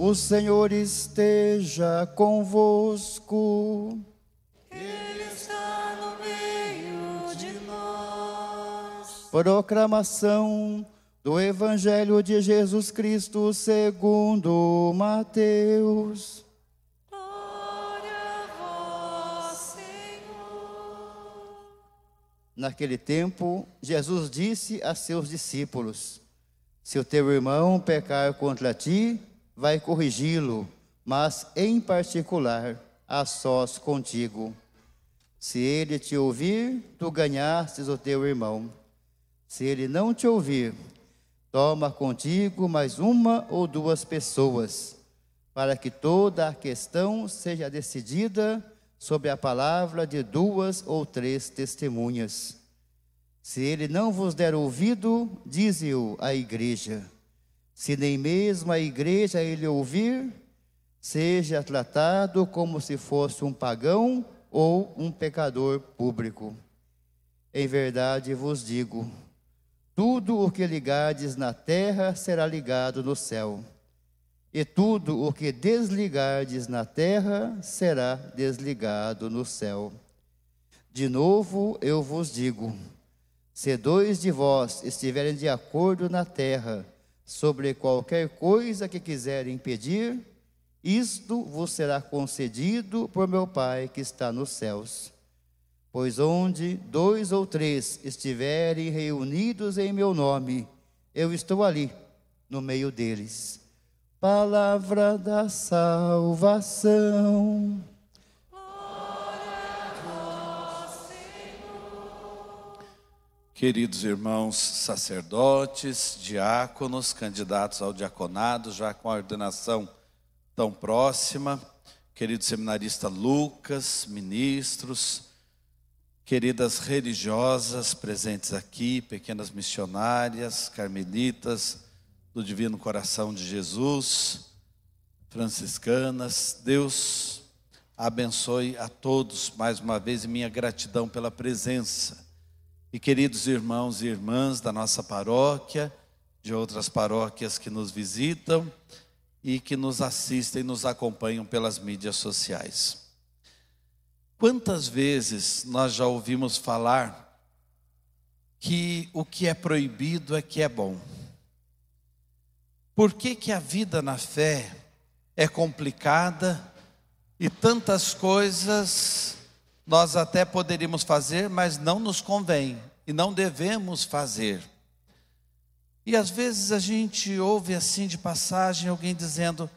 O Senhor esteja convosco. Ele está no meio de nós. Proclamação do Evangelho de Jesus Cristo segundo Mateus. Glória a vós, Senhor. Naquele tempo, Jesus disse a seus discípulos: Se o teu irmão pecar contra ti, vai corrigi-lo, mas em particular, a sós contigo. Se ele te ouvir, tu ganhastes o teu irmão. Se ele não te ouvir, toma contigo mais uma ou duas pessoas, para que toda a questão seja decidida sobre a palavra de duas ou três testemunhas. Se ele não vos der ouvido, dize-o à igreja. Se nem mesmo a igreja ele ouvir, seja tratado como se fosse um pagão ou um pecador público. Em verdade vos digo: tudo o que ligardes na terra será ligado no céu, e tudo o que desligardes na terra será desligado no céu. De novo eu vos digo: se dois de vós estiverem de acordo na terra, sobre qualquer coisa que quiserem pedir, isto vos será concedido por meu Pai que está nos céus. Pois onde dois ou três estiverem reunidos em meu nome, eu estou ali, no meio deles. Palavra da salvação. Queridos irmãos sacerdotes, diáconos, candidatos ao diaconado, já com a ordenação tão próxima, querido seminarista Lucas, ministros, queridas religiosas presentes aqui, pequenas missionárias, carmelitas do Divino Coração de Jesus, franciscanas, Deus abençoe a todos mais uma vez e minha gratidão pela presença e queridos irmãos e irmãs da nossa paróquia, de outras paróquias que nos visitam e que nos assistem e nos acompanham pelas mídias sociais. Quantas vezes nós já ouvimos falar que o que é proibido é que é bom? Por que, que a vida na fé é complicada e tantas coisas nós até poderíamos fazer, mas não nos convém e não devemos fazer. E às vezes a gente ouve assim de passagem alguém dizendo: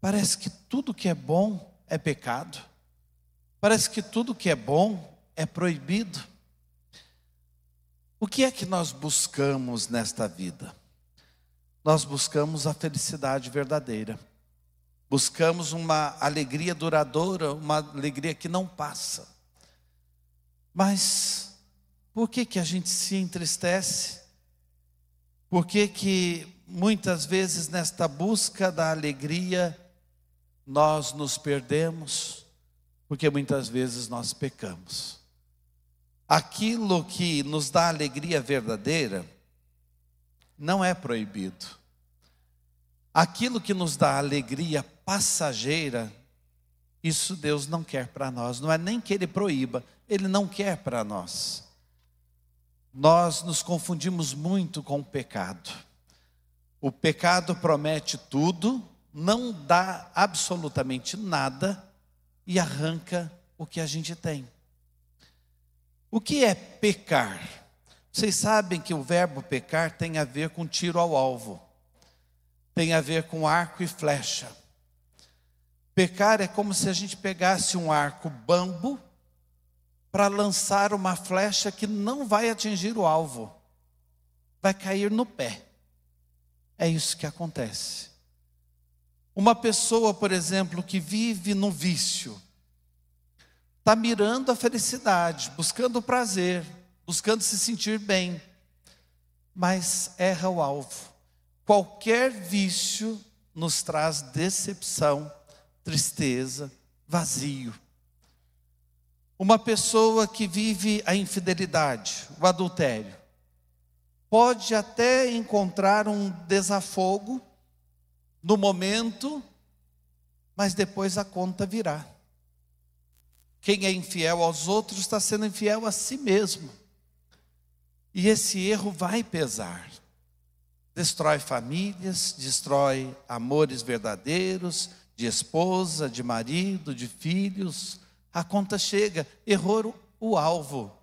parece que tudo que é bom é pecado, parece que tudo que é bom é proibido. O que é que nós buscamos nesta vida? Nós buscamos a felicidade verdadeira, buscamos uma alegria duradoura, uma alegria que não passa. Mas por que, que a gente se entristece? Por que, que muitas vezes nesta busca da alegria nós nos perdemos? Porque muitas vezes nós pecamos. Aquilo que nos dá alegria verdadeira não é proibido. Aquilo que nos dá alegria passageira, isso Deus não quer para nós. Não é nem que Ele proíba, ele não quer para nós. Nós nos confundimos muito com o pecado. O pecado promete tudo, não dá absolutamente nada e arranca o que a gente tem. O que é pecar? Vocês sabem que o verbo pecar tem a ver com tiro ao alvo, tem a ver com arco e flecha. Pecar é como se a gente pegasse um arco bambo para lançar uma flecha que não vai atingir o alvo, vai cair no pé. É isso que acontece. Uma pessoa, por exemplo, que vive no vício, está mirando a felicidade, buscando o prazer, buscando se sentir bem, mas erra o alvo. Qualquer vício nos traz decepção, tristeza, vazio. Uma pessoa que vive a infidelidade, o adultério, pode até encontrar um desafogo no momento mas depois a conta virá. Quem é infiel aos outros está sendo infiel a si mesmo. E esse erro vai pesar. Destrói famílias, destrói amores verdadeiros, de esposa, de marido, de filhos. A conta chega, errou o alvo.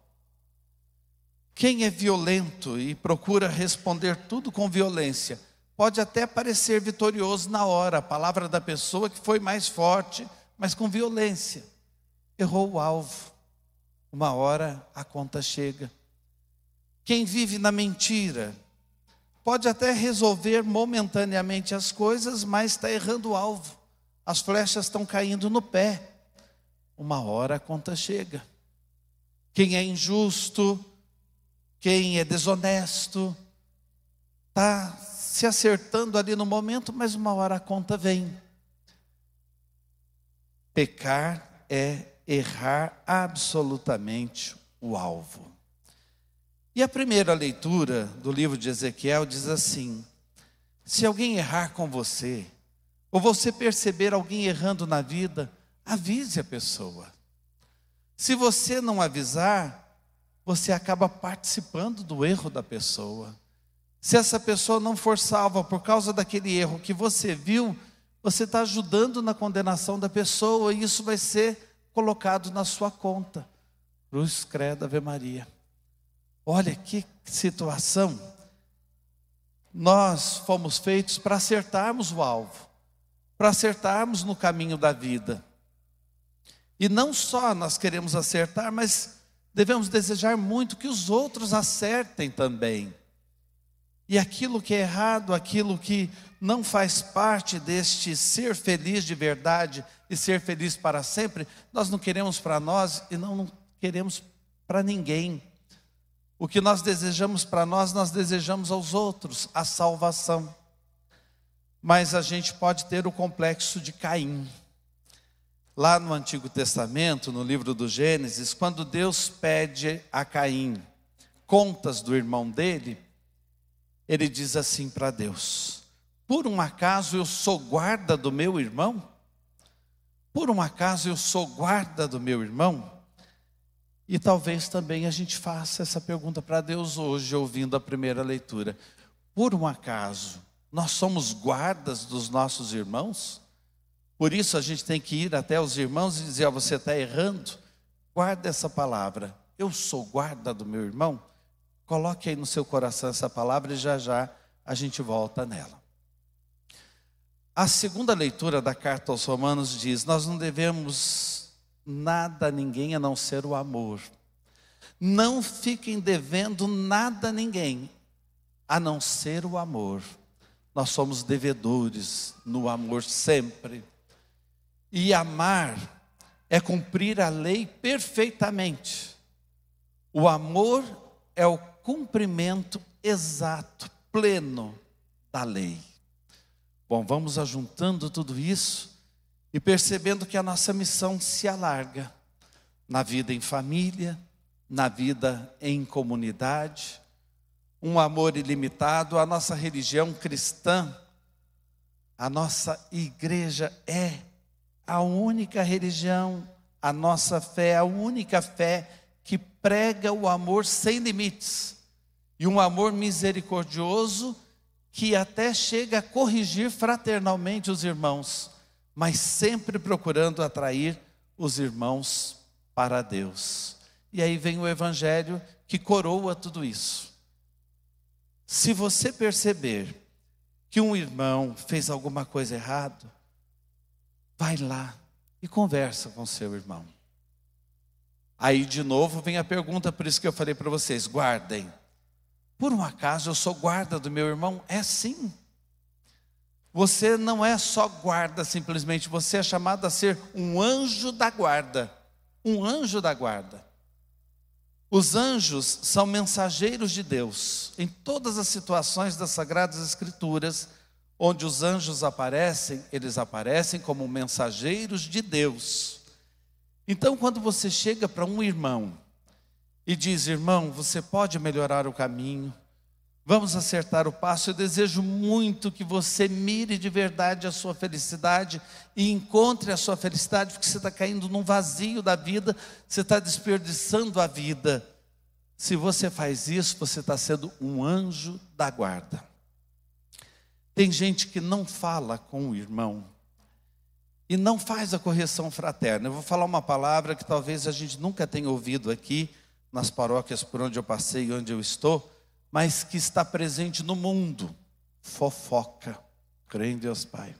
Quem é violento e procura responder tudo com violência, pode até parecer vitorioso na hora, a palavra da pessoa que foi mais forte, mas com violência. Errou o alvo. Uma hora a conta chega. Quem vive na mentira pode até resolver momentaneamente as coisas, mas está errando o alvo. As flechas estão caindo no pé. Uma hora a conta chega. Quem é injusto, quem é desonesto, está se acertando ali no momento, mas uma hora a conta vem. Pecar é errar absolutamente o alvo. E a primeira leitura do livro de Ezequiel diz assim: se alguém errar com você, ou você perceber alguém errando na vida, avise a pessoa. Se você não avisar, você acaba participando do erro da pessoa. Se essa pessoa não for salva por causa daquele erro que você viu, você está ajudando na condenação da pessoa e isso vai ser colocado na sua conta. Cruz, credo, Ave Maria. Olha que situação. Nós fomos feitos para acertarmos o alvo, para acertarmos no caminho da vida. E não só nós queremos acertar, mas devemos desejar muito que os outros acertem também. E aquilo que é errado, aquilo que não faz parte deste ser feliz de verdade e ser feliz para sempre, nós não queremos para nós e não, queremos para ninguém. O que nós desejamos para nós, nós desejamos aos outros, a salvação. Mas a gente pode ter o complexo de Caim. Lá no Antigo Testamento, no livro do Gênesis, quando Deus pede a Caim contas do irmão dele, ele diz assim para Deus: Por um acaso eu sou guarda do meu irmão? Por um acaso eu sou guarda do meu irmão? E talvez também a gente faça essa pergunta para Deus hoje, ouvindo a primeira leitura. Por um acaso, nós somos guardas dos nossos irmãos? Por isso a gente tem que ir até os irmãos e dizer: oh, você está errando. Guarda essa palavra. Eu sou guarda do meu irmão. Coloque aí no seu coração essa palavra e já já a gente volta nela. A segunda leitura da carta aos Romanos diz: Nós não devemos nada a ninguém a não ser o amor. Não fiquem devendo nada a ninguém a não ser o amor. Nós somos devedores no amor sempre. E amar é cumprir a lei perfeitamente. O amor é o cumprimento exato, pleno da lei. Bom, vamos ajuntando tudo isso e percebendo que a nossa missão se alarga na vida em família, na vida em comunidade, um amor ilimitado, a nossa religião cristã, a nossa igreja é a única religião, a nossa fé, a única fé que prega o amor sem limites e um amor misericordioso que até chega a corrigir fraternalmente os irmãos, mas sempre procurando atrair os irmãos para Deus. E aí vem o Evangelho que coroa tudo isso. Se você perceber que um irmão fez alguma coisa errada, vai lá e conversa com seu irmão. Aí de novo vem a pergunta, por isso que eu falei para vocês: guardem. Por um acaso eu sou guarda do meu irmão? É sim. Você não é só guarda simplesmente, você é chamado a ser um anjo da guarda. Um anjo da guarda. Os anjos são mensageiros de Deus. Em todas as situações das Sagradas Escrituras, onde os anjos aparecem, eles aparecem como mensageiros de Deus. Então, quando você chega para um irmão e diz: irmão, você pode melhorar o caminho, Vamos acertar o passo. Eu desejo muito que você mire de verdade a sua felicidade e encontre a sua felicidade, porque você está caindo num vazio da vida, você está desperdiçando a vida. Se você faz isso, você está sendo um anjo da guarda. Tem gente que não fala com o irmão e não faz a correção fraterna. Eu vou falar uma palavra que talvez a gente nunca tenha ouvido aqui nas paróquias por onde eu passei e onde eu estou mas que está presente no mundo. Fofoca. Crê em Deus Pai.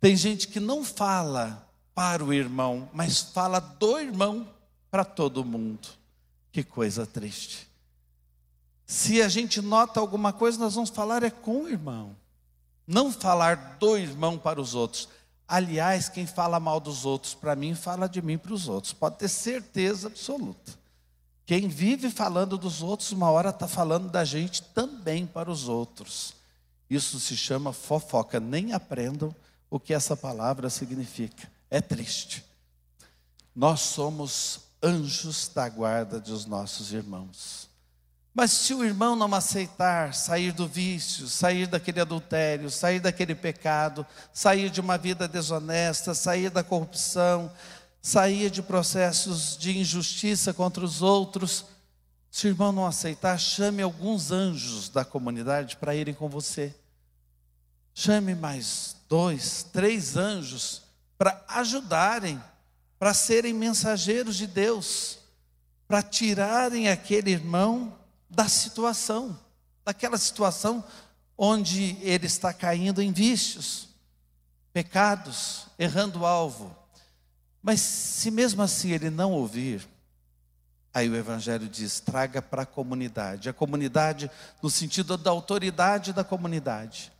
Tem gente que não fala para o irmão, mas fala do irmão para todo mundo. Que coisa triste. Se a gente nota alguma coisa, nós vamos falar é com o irmão. Não falar do irmão para os outros. Aliás, quem fala mal dos outros para mim, fala de mim para os outros. Pode ter certeza absoluta. Quem vive falando dos outros, uma hora está falando da gente também para os outros. Isso se chama fofoca. Nem aprendam o que essa palavra significa. É triste. Nós somos anjos da guarda dos nossos irmãos. Mas se o irmão não aceitar sair do vício, sair daquele adultério, sair daquele pecado, sair de uma vida desonesta, sair da corrupção, saía de processos de injustiça contra os outros. Se o irmão não aceitar, chame alguns anjos da comunidade para irem com você. Chame mais dois, três anjos para ajudarem, para serem mensageiros de Deus, para tirarem aquele irmão da situação, daquela situação onde ele está caindo em vícios, pecados, errando o alvo. Mas se mesmo assim ele não ouvir, aí o Evangelho diz: traga para a comunidade. A comunidade, no sentido da autoridade da comunidade.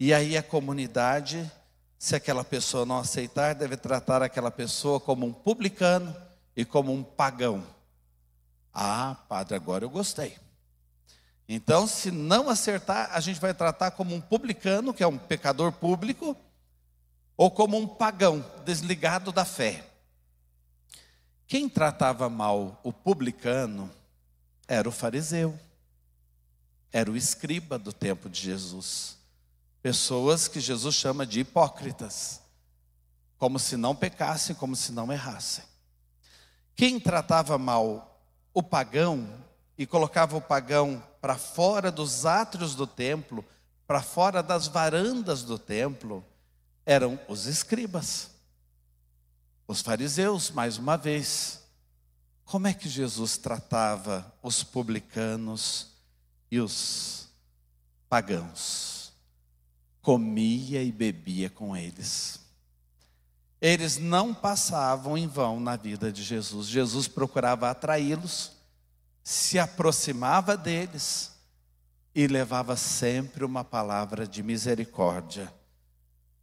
E aí a comunidade, se aquela pessoa não aceitar, deve tratar aquela pessoa como um publicano e como um pagão. Ah, padre, agora eu gostei. Então, se não acertar, a gente vai tratar como um publicano, que é um pecador público, ou como um pagão desligado da fé. Quem tratava mal o publicano era o fariseu, era o escriba do tempo de Jesus. Pessoas que Jesus chama de hipócritas, como se não pecassem, como se não errassem. Quem tratava mal o pagão e colocava o pagão para fora dos átrios do templo, para fora das varandas do templo, eram os escribas, os fariseus, mais uma vez. Como é que Jesus tratava os publicanos e os pagãos? Comia e bebia com eles. Eles não passavam em vão na vida de Jesus. Jesus procurava atraí-los, se aproximava deles e levava sempre uma palavra de misericórdia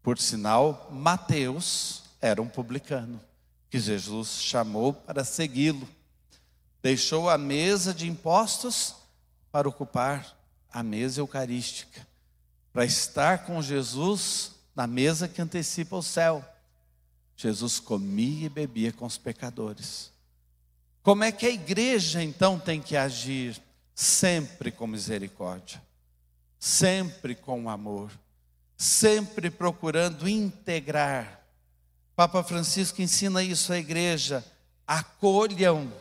por sinal, Mateus era um publicano, que Jesus chamou para segui-lo. Deixou a mesa de impostos para ocupar a mesa eucarística, para estar com Jesus na mesa que antecipa o céu. Jesus comia e bebia com os pecadores. Como é que a igreja então tem que agir? Sempre com misericórdia, sempre com amor sempre procurando integrar. Papa Francisco ensina isso à igreja. Acolham,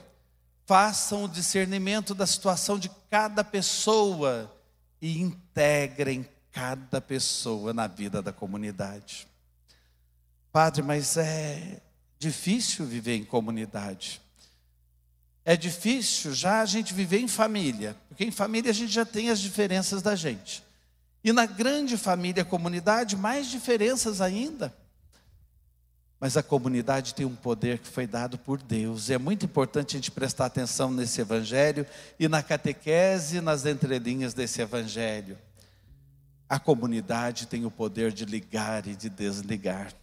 façam o discernimento da situação de cada pessoa e integrem cada pessoa na vida da comunidade. Padre, mas é difícil viver em comunidade. É difícil já a gente viver em família, porque em família a gente já tem as diferenças da gente. E na grande família, comunidade, mais diferenças ainda. Mas a comunidade tem um poder que foi dado por Deus. E é muito importante a gente prestar atenção nesse evangelho e na catequese, nas entrelinhas desse evangelho. A comunidade tem o poder de ligar e de desligar.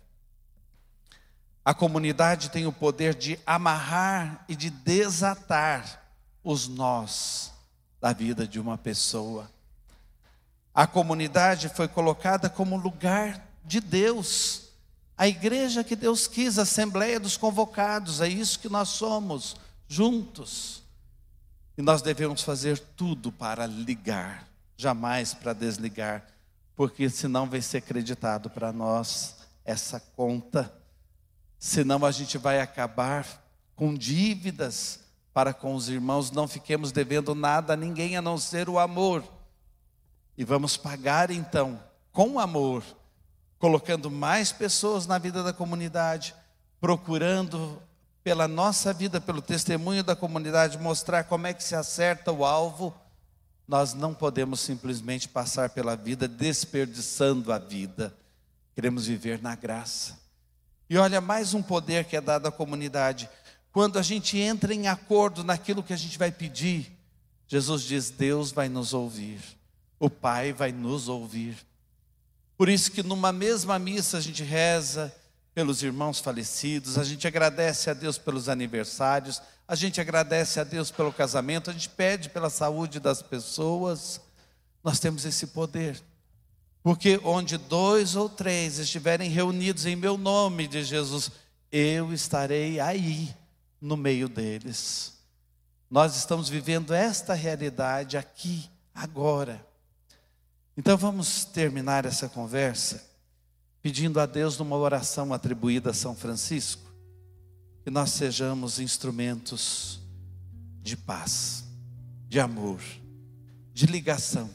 A comunidade tem o poder de amarrar e de desatar os nós da vida de uma pessoa. A comunidade foi colocada como lugar de Deus. A igreja que Deus quis, a assembleia dos convocados, é isso que nós somos, juntos. E nós devemos fazer tudo para ligar, jamais para desligar, porque senão vai ser acreditado para nós essa conta, senão a gente vai acabar com dívidas para com os irmãos, não fiquemos devendo nada a ninguém a não ser o amor. E vamos pagar então com amor, colocando mais pessoas na vida da comunidade, procurando pela nossa vida, pelo testemunho da comunidade, mostrar como é que se acerta o alvo. Nós não podemos simplesmente passar pela vida desperdiçando a vida. Queremos viver na graça. E olha, mais um poder que é dado à comunidade. Quando a gente entra em acordo naquilo que a gente vai pedir, Jesus diz: Deus vai nos ouvir, o Pai vai nos ouvir. Por isso que numa mesma missa a gente reza pelos irmãos falecidos, a gente agradece a Deus pelos aniversários, a gente agradece a Deus pelo casamento, a gente pede pela saúde das pessoas. Nós temos esse poder. Porque onde dois ou três estiverem reunidos em meu nome de Jesus, eu estarei aí no meio deles. Nós estamos vivendo esta realidade aqui, agora. Então vamos terminar essa conversa pedindo a Deus numa oração atribuída a São Francisco, que nós sejamos instrumentos de paz, de amor, de ligação.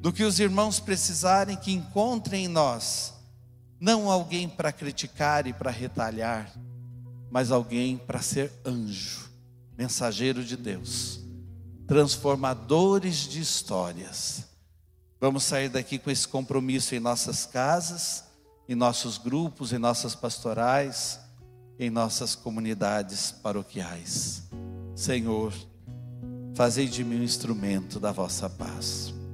Do que os irmãos precisarem, que encontrem em nós, não alguém para criticar e para retalhar, mas alguém para ser anjo, mensageiro de Deus, transformadores de histórias. Vamos sair daqui com esse compromisso em nossas casas, em nossos grupos, em nossas pastorais, em nossas comunidades paroquiais. Senhor, fazei de mim um instrumento da vossa paz.